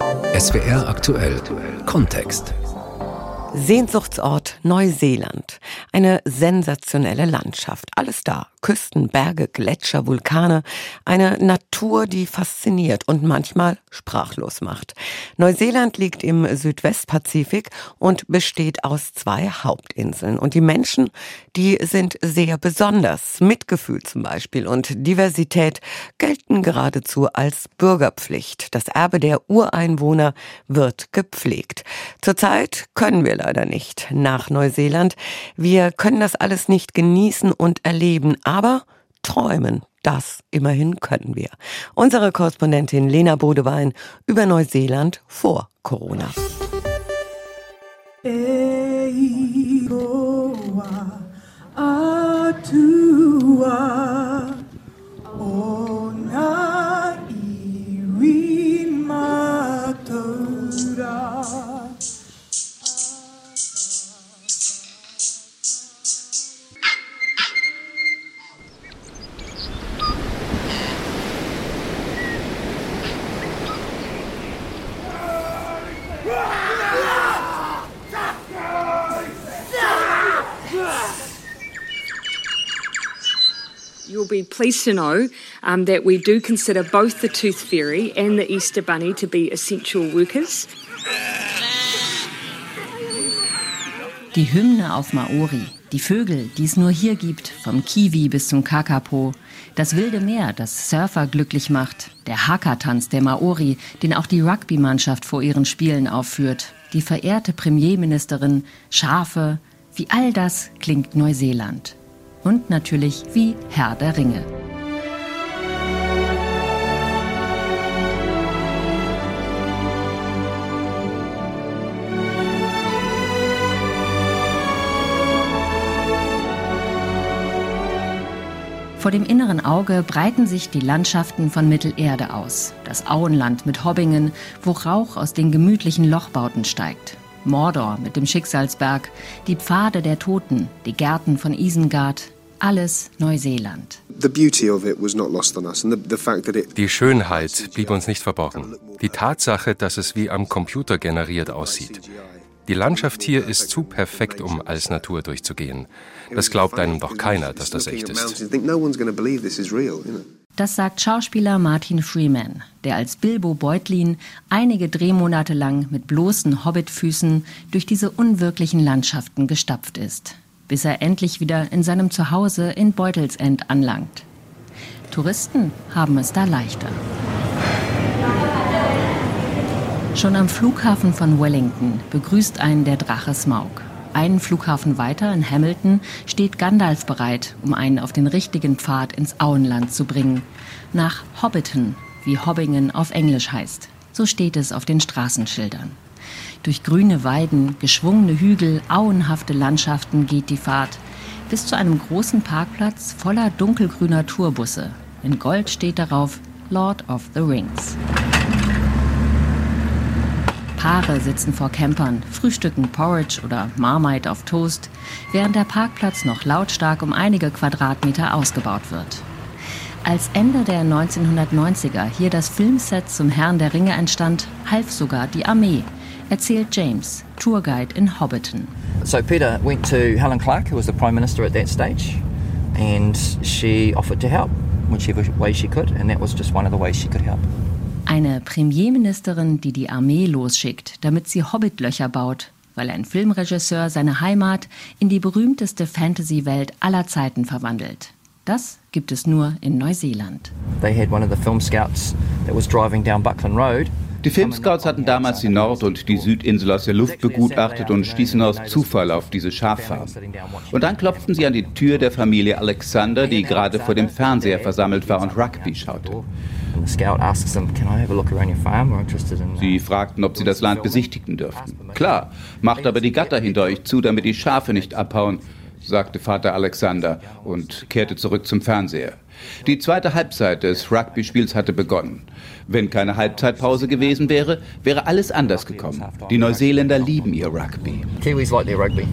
SWR aktuell Kontext. Sehnsuchtsort Neuseeland. Eine sensationelle Landschaft. Alles da. Küsten, Berge, Gletscher, Vulkane. Eine Natur, die fasziniert und manchmal sprachlos macht. Neuseeland liegt im Südwestpazifik und besteht aus zwei Hauptinseln. Und die Menschen, die sind sehr besonders. Mitgefühl zum Beispiel und Diversität gelten geradezu als Bürgerpflicht. Das Erbe der Ureinwohner wird gepflegt. Zurzeit können wir leider nicht nach Neuseeland. Wir können das alles nicht genießen und erleben, aber träumen. Das immerhin können wir. Unsere Korrespondentin Lena Bodewein über Neuseeland vor Corona. Be pleased to know um, that we do consider both the Tooth Fairy and the Easter Bunny to be essential workers. Die Hymne auf Maori, die Vögel, die es nur hier gibt, vom Kiwi bis zum Kakapo, das wilde Meer, das Surfer glücklich macht, der Haka-Tanz der Maori, den auch die Rugby-Mannschaft vor ihren Spielen aufführt, die verehrte Premierministerin, Schafe, wie all das klingt Neuseeland und natürlich wie Herr der Ringe. Vor dem inneren Auge breiten sich die Landschaften von Mittelerde aus. Das Auenland mit Hobbingen, wo Rauch aus den gemütlichen Lochbauten steigt. Mordor mit dem Schicksalsberg, die Pfade der Toten, die Gärten von Isengard, alles Neuseeland. Die Schönheit blieb uns nicht verborgen. Die Tatsache, dass es wie am Computer generiert aussieht. Die Landschaft hier ist zu perfekt, um als Natur durchzugehen. Das glaubt einem doch keiner, dass das echt ist. Das sagt Schauspieler Martin Freeman, der als Bilbo Beutlin einige Drehmonate lang mit bloßen Hobbitfüßen durch diese unwirklichen Landschaften gestapft ist bis er endlich wieder in seinem Zuhause in Beutelsend anlangt. Touristen haben es da leichter. Schon am Flughafen von Wellington begrüßt einen der Drache Smaug. Einen Flughafen weiter in Hamilton steht Gandalf bereit, um einen auf den richtigen Pfad ins Auenland zu bringen. Nach Hobbiton, wie Hobbingen auf Englisch heißt. So steht es auf den Straßenschildern. Durch grüne Weiden, geschwungene Hügel, auenhafte Landschaften geht die Fahrt bis zu einem großen Parkplatz voller dunkelgrüner Tourbusse. In Gold steht darauf Lord of the Rings. Paare sitzen vor Campern, frühstücken Porridge oder Marmite auf Toast, während der Parkplatz noch lautstark um einige Quadratmeter ausgebaut wird. Als Ende der 1990er hier das Filmset zum Herrn der Ringe entstand, half sogar die Armee, erzählt James, Tourguide in Hobbiton. So Peter went to Helen Clark, who was the Prime Minister at that stage, and she offered to help whichever way she could, and that was just one of the ways she could help. Eine Premierministerin, die die Armee losschickt, damit sie Hobbitlöcher baut, weil ein Filmregisseur seine Heimat in die berühmteste Fantasy-Welt aller Zeiten verwandelt. Das gibt es nur in Neuseeland. They had one of the film scouts that was driving down Buckland Road die Filmscouts hatten damals die Nord- und die Südinsel aus der Luft begutachtet und stießen aus Zufall auf diese Schaffarm. Und dann klopften sie an die Tür der Familie Alexander, die gerade vor dem Fernseher versammelt war und Rugby schaute. Sie fragten, ob sie das Land besichtigen dürften. Klar, macht aber die Gatter hinter euch zu, damit die Schafe nicht abhauen, sagte Vater Alexander und kehrte zurück zum Fernseher. Die zweite Halbzeit des Rugby-Spiels hatte begonnen. Wenn keine Halbzeitpause gewesen wäre, wäre alles anders gekommen. Die Neuseeländer lieben ihr Rugby. Kiwis like their rugby.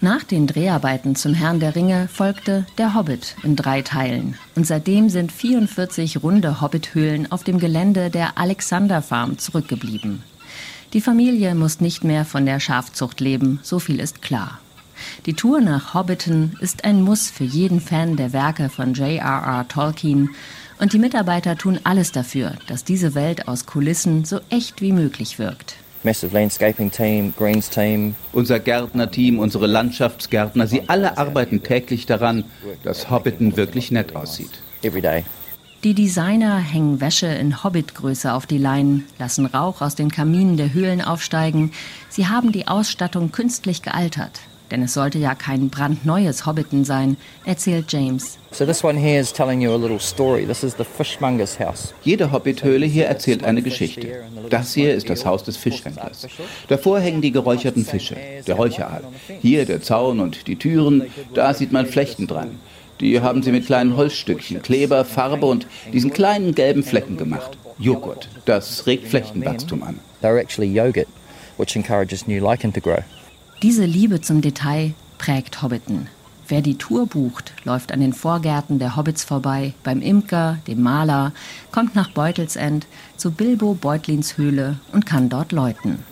Nach den Dreharbeiten zum Herrn der Ringe folgte Der Hobbit in drei Teilen. Und seitdem sind 44 runde Hobbithöhlen auf dem Gelände der Alexander Farm zurückgeblieben. Die Familie muss nicht mehr von der Schafzucht leben, so viel ist klar. Die Tour nach Hobbiton ist ein Muss für jeden Fan der Werke von J.R.R. Tolkien und die Mitarbeiter tun alles dafür, dass diese Welt aus Kulissen so echt wie möglich wirkt. Massive Landscaping Team, Greens Team. Unser Gärtnerteam, unsere Landschaftsgärtner, sie alle arbeiten täglich daran, dass Hobbiton wirklich nett aussieht. Every day. Die Designer hängen Wäsche in Hobbitgröße auf die Leinen, lassen Rauch aus den Kaminen der Höhlen aufsteigen. Sie haben die Ausstattung künstlich gealtert. Denn es sollte ja kein brandneues Hobbiton sein, erzählt James. Jede Hobbithöhle hier erzählt eine Geschichte. Das hier ist das Haus des Fischhändlers. Davor hängen die geräucherten Fische, der Räucheraal. Hier der Zaun und die Türen, da sieht man Flechten dran. Die haben sie mit kleinen Holzstückchen, Kleber, Farbe und diesen kleinen gelben Flecken gemacht. Joghurt, das regt Flechtenwachstum an. They're actually yogurt, which encourages new lichen to grow. Diese Liebe zum Detail prägt Hobbiton. Wer die Tour bucht, läuft an den Vorgärten der Hobbits vorbei, beim Imker, dem Maler, kommt nach Beutelsend zu Bilbo Beutlins Höhle und kann dort läuten.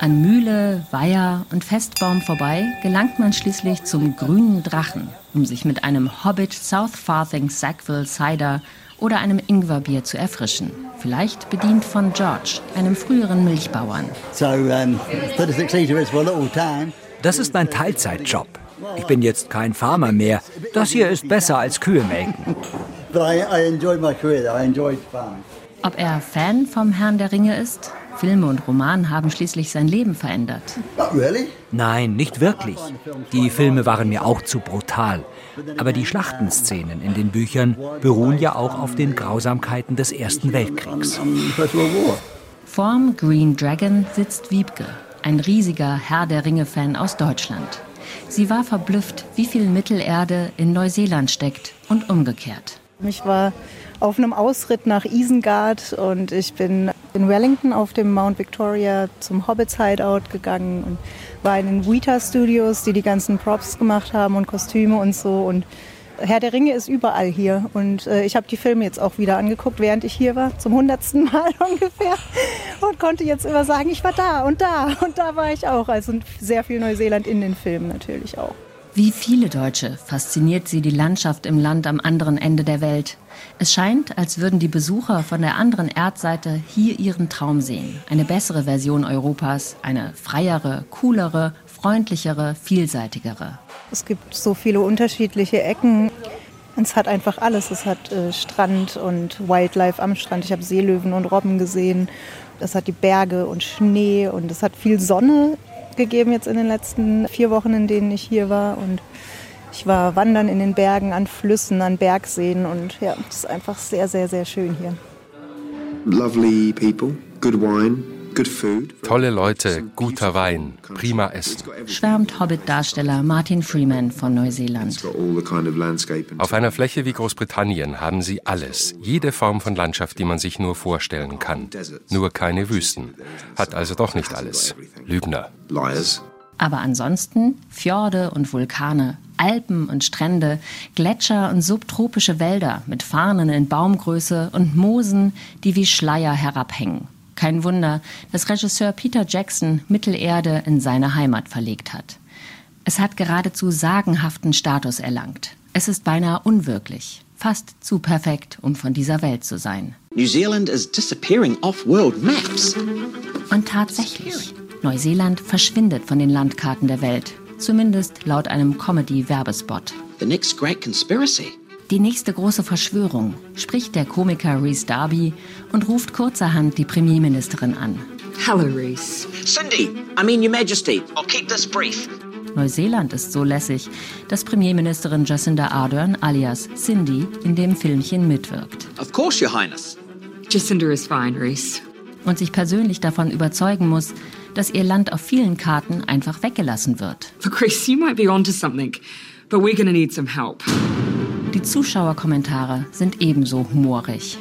An Mühle, Weiher und Festbaum vorbei gelangt man schließlich zum grünen Drachen, um sich mit einem Hobbit South Farthing Sackville Cider oder einem Ingwerbier zu erfrischen. Vielleicht bedient von George, einem früheren Milchbauern. Das ist mein Teilzeitjob. Ich bin jetzt kein Farmer mehr. Das hier ist besser als Kühe melken. Ob er Fan vom Herrn der Ringe ist? Filme und Roman haben schließlich sein Leben verändert. Nein, nicht wirklich. Die Filme waren mir auch zu brutal. Aber die Schlachtenszenen in den Büchern beruhen ja auch auf den Grausamkeiten des Ersten Weltkriegs. Vorm Green Dragon sitzt Wiebke, ein riesiger Herr der Ringe-Fan aus Deutschland. Sie war verblüfft, wie viel Mittelerde in Neuseeland steckt und umgekehrt. Ich war auf einem Ausritt nach Isengard und ich bin in Wellington auf dem Mount Victoria zum Hobbits Hideout gegangen und war in den Weta Studios, die die ganzen Props gemacht haben und Kostüme und so und Herr der Ringe ist überall hier und äh, ich habe die Filme jetzt auch wieder angeguckt, während ich hier war, zum hundertsten Mal ungefähr und konnte jetzt immer sagen, ich war da und da und da war ich auch. Also sehr viel Neuseeland in den Filmen natürlich auch. Wie viele Deutsche fasziniert sie die Landschaft im Land am anderen Ende der Welt. Es scheint, als würden die Besucher von der anderen Erdseite hier ihren Traum sehen. Eine bessere Version Europas, eine freiere, coolere, freundlichere, vielseitigere. Es gibt so viele unterschiedliche Ecken. Es hat einfach alles. Es hat äh, Strand und Wildlife am Strand. Ich habe Seelöwen und Robben gesehen. Es hat die Berge und Schnee und es hat viel Sonne gegeben jetzt in den letzten vier Wochen, in denen ich hier war. Und ich war wandern in den Bergen, an Flüssen, an Bergseen und ja, es ist einfach sehr, sehr, sehr schön hier. Lovely people, good wine, Tolle Leute, guter Wein, prima Essen. Schwärmt Hobbit-Darsteller Martin Freeman von Neuseeland. Auf einer Fläche wie Großbritannien haben sie alles, jede Form von Landschaft, die man sich nur vorstellen kann. Nur keine Wüsten. Hat also doch nicht alles. Lügner. Aber ansonsten Fjorde und Vulkane, Alpen und Strände, Gletscher und subtropische Wälder mit Farnen in Baumgröße und Moosen, die wie Schleier herabhängen. Kein Wunder, dass Regisseur Peter Jackson Mittelerde in seine Heimat verlegt hat. Es hat geradezu sagenhaften Status erlangt. Es ist beinahe unwirklich, fast zu perfekt, um von dieser Welt zu sein. New Zealand is disappearing off world maps. Und tatsächlich, Neuseeland verschwindet von den Landkarten der Welt, zumindest laut einem Comedy-Werbespot. The next great conspiracy die nächste große Verschwörung, spricht der Komiker Reese Darby und ruft kurzerhand die Premierministerin an. Hello, Reese. Cindy, I mean Your Majesty. I'll keep this brief. Neuseeland ist so lässig, dass Premierministerin Jacinda Ardern alias Cindy in dem Filmchen mitwirkt. Of course, Your Highness. Jacinda is fine, Reese. Und sich persönlich davon überzeugen muss, dass ihr Land auf vielen Karten einfach weggelassen wird. Look, Reese, you might be onto something, but we're gonna need some help. Die Zuschauerkommentare sind ebenso humorig.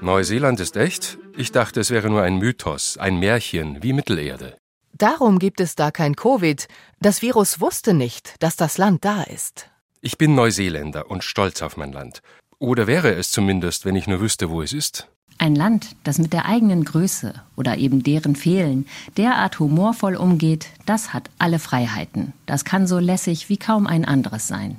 Neuseeland ist echt? Ich dachte, es wäre nur ein Mythos, ein Märchen wie Mittelerde. Darum gibt es da kein Covid. Das Virus wusste nicht, dass das Land da ist. Ich bin Neuseeländer und stolz auf mein Land. Oder wäre es zumindest, wenn ich nur wüsste, wo es ist. Ein Land, das mit der eigenen Größe oder eben deren Fehlen derart humorvoll umgeht, das hat alle Freiheiten. Das kann so lässig wie kaum ein anderes sein.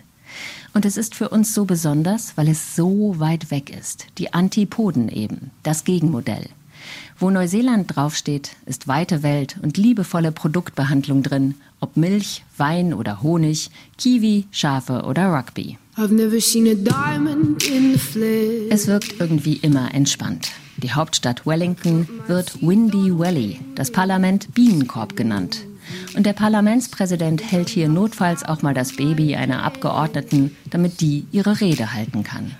Und es ist für uns so besonders, weil es so weit weg ist. Die Antipoden eben, das Gegenmodell. Wo Neuseeland draufsteht, ist weite Welt und liebevolle Produktbehandlung drin, ob Milch, Wein oder Honig, Kiwi, Schafe oder Rugby. Es wirkt irgendwie immer entspannt. Die Hauptstadt Wellington wird Windy Valley, das Parlament Bienenkorb genannt. Und der Parlamentspräsident hält hier notfalls auch mal das Baby einer Abgeordneten, damit die ihre Rede halten kann.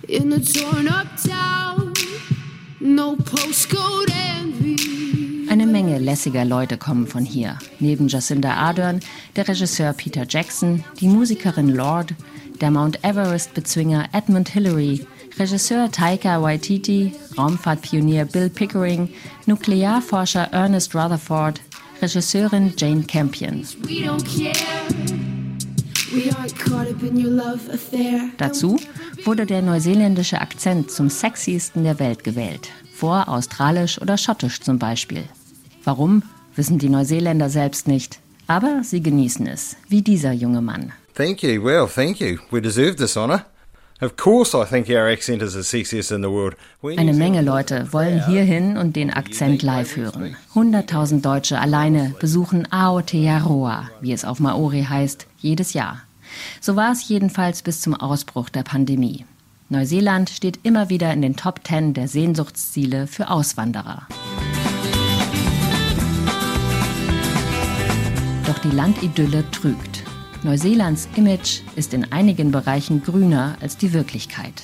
Eine Menge lässiger Leute kommen von hier. Neben Jacinda Ardern, der Regisseur Peter Jackson, die Musikerin Lord, der Mount Everest-Bezwinger Edmund Hillary, Regisseur Taika Waititi, Raumfahrtpionier Bill Pickering, Nuklearforscher Ernest Rutherford, Regisseurin Jane Campion. Dazu wurde der neuseeländische Akzent zum sexiesten der Welt gewählt, vor australisch oder schottisch zum Beispiel. Warum, wissen die Neuseeländer selbst nicht, aber sie genießen es, wie dieser junge Mann. Thank you. Well, thank you. We deserve this honor. Eine Menge Leute wollen hierhin und den Akzent live hören. 100.000 Deutsche alleine besuchen Aotearoa, wie es auf Maori heißt, jedes Jahr. So war es jedenfalls bis zum Ausbruch der Pandemie. Neuseeland steht immer wieder in den Top 10 der Sehnsuchtsziele für Auswanderer. Doch die Landidylle trügt. Neuseelands Image ist in einigen Bereichen grüner als die Wirklichkeit.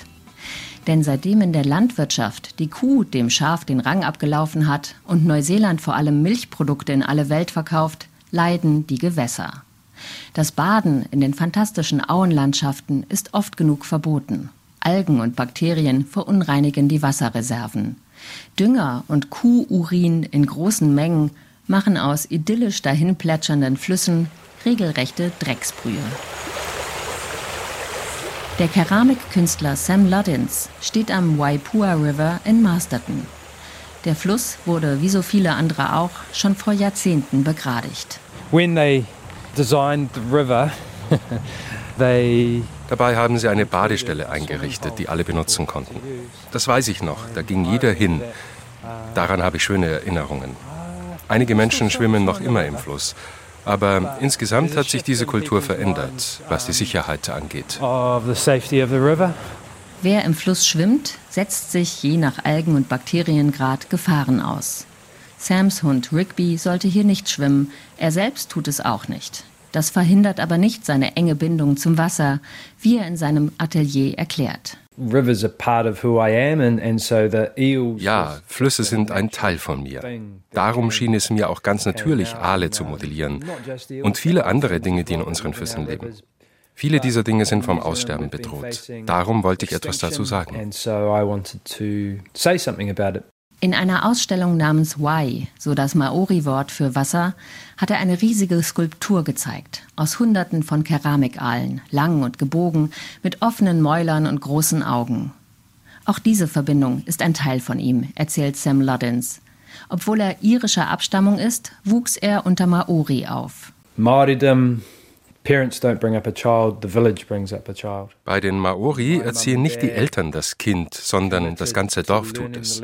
Denn seitdem in der Landwirtschaft die Kuh dem Schaf den Rang abgelaufen hat und Neuseeland vor allem Milchprodukte in alle Welt verkauft, leiden die Gewässer. Das Baden in den fantastischen Auenlandschaften ist oft genug verboten. Algen und Bakterien verunreinigen die Wasserreserven. Dünger und Kuhurin in großen Mengen machen aus idyllisch dahin plätschernden Flüssen regelrechte Drecksbrühe. Der Keramikkünstler Sam Luddins steht am Waipua River in Masterton. Der Fluss wurde, wie so viele andere auch, schon vor Jahrzehnten begradigt. When they designed the river, they Dabei haben sie eine Badestelle eingerichtet, die alle benutzen konnten. Das weiß ich noch, da ging jeder hin. Daran habe ich schöne Erinnerungen. Einige Menschen schwimmen noch immer im Fluss. Aber insgesamt hat sich diese Kultur verändert, was die Sicherheit angeht. Wer im Fluss schwimmt, setzt sich je nach Algen- und Bakteriengrad Gefahren aus. Sams Hund Rigby sollte hier nicht schwimmen, er selbst tut es auch nicht. Das verhindert aber nicht seine enge Bindung zum Wasser, wie er in seinem Atelier erklärt. Ja, Flüsse sind ein Teil von mir. Darum schien es mir auch ganz natürlich, Aale zu modellieren und viele andere Dinge, die in unseren Flüssen leben. Viele dieser Dinge sind vom Aussterben bedroht. Darum wollte ich etwas dazu sagen. In einer Ausstellung namens Wai, so das Maori-Wort für Wasser, hat er eine riesige Skulptur gezeigt, aus Hunderten von Keramikaalen, lang und gebogen, mit offenen Mäulern und großen Augen. Auch diese Verbindung ist ein Teil von ihm, erzählt Sam Luddins. Obwohl er irischer Abstammung ist, wuchs er unter Maori auf. Maoridom bei den Maori erziehen nicht die Eltern das Kind, sondern das ganze Dorf tut es.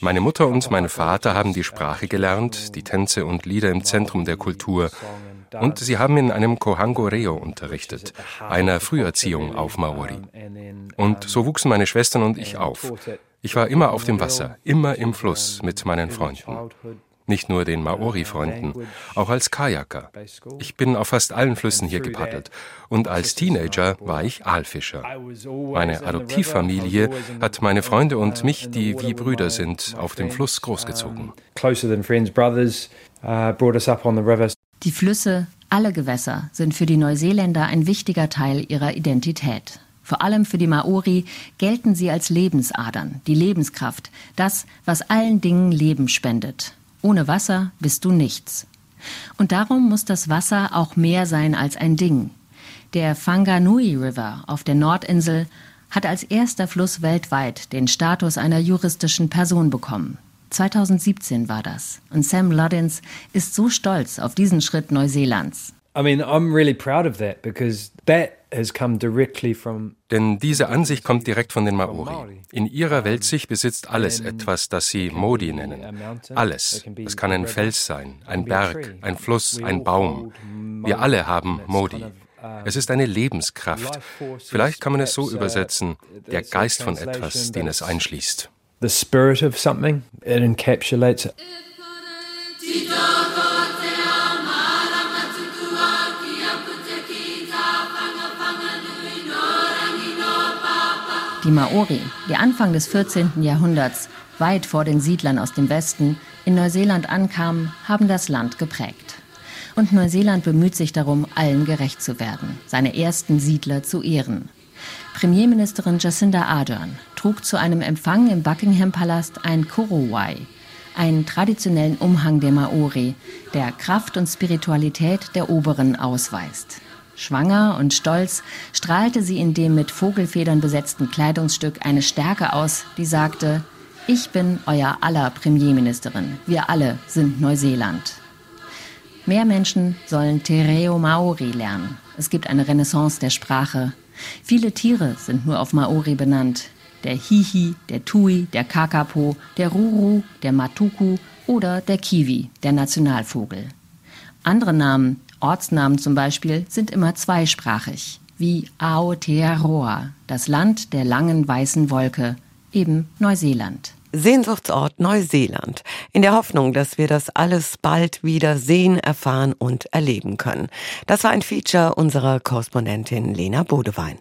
Meine Mutter und mein Vater haben die Sprache gelernt, die Tänze und Lieder im Zentrum der Kultur. Und sie haben in einem Kohango Reo unterrichtet, einer Früherziehung auf Maori. Und so wuchsen meine Schwestern und ich auf. Ich war immer auf dem Wasser, immer im Fluss mit meinen Freunden nicht nur den Maori-Freunden, auch als Kajaker. Ich bin auf fast allen Flüssen hier gepaddelt und als Teenager war ich Aalfischer. Meine Adoptivfamilie hat meine Freunde und mich, die wie Brüder sind, auf dem Fluss großgezogen. Uh, die Flüsse, alle Gewässer sind für die Neuseeländer ein wichtiger Teil ihrer Identität. Vor allem für die Maori gelten sie als Lebensadern, die Lebenskraft, das, was allen Dingen Leben spendet. Ohne Wasser bist du nichts. Und darum muss das Wasser auch mehr sein als ein Ding. Der Whanganui River auf der Nordinsel hat als erster Fluss weltweit den Status einer juristischen Person bekommen. 2017 war das. Und Sam Luddins ist so stolz auf diesen Schritt Neuseelands. I mean, I'm really proud of that because that denn diese Ansicht kommt direkt von den Maori. In ihrer Weltsicht besitzt alles etwas, das sie Modi nennen. Alles. Es kann ein Fels sein, ein Berg, ein Fluss, ein Baum. Wir alle haben Modi. Es ist eine Lebenskraft. Vielleicht kann man es so übersetzen, der Geist von etwas, den es einschließt. The spirit of something, it encapsulates it. Die Maori, die Anfang des 14. Jahrhunderts, weit vor den Siedlern aus dem Westen, in Neuseeland ankamen, haben das Land geprägt. Und Neuseeland bemüht sich darum, allen gerecht zu werden, seine ersten Siedler zu ehren. Premierministerin Jacinda Ardern trug zu einem Empfang im Buckingham-Palast ein Korowai, einen traditionellen Umhang der Maori, der Kraft und Spiritualität der Oberen ausweist. Schwanger und stolz strahlte sie in dem mit Vogelfedern besetzten Kleidungsstück eine Stärke aus, die sagte, ich bin euer aller Premierministerin. Wir alle sind Neuseeland. Mehr Menschen sollen Te Reo Maori lernen. Es gibt eine Renaissance der Sprache. Viele Tiere sind nur auf Maori benannt. Der Hihi, der Tui, der Kakapo, der Ruru, der Matuku oder der Kiwi, der Nationalvogel. Andere Namen Ortsnamen zum Beispiel sind immer zweisprachig, wie Aotearoa, das Land der langen weißen Wolke, eben Neuseeland. Sehnsuchtsort Neuseeland, in der Hoffnung, dass wir das alles bald wieder sehen, erfahren und erleben können. Das war ein Feature unserer Korrespondentin Lena Bodewein.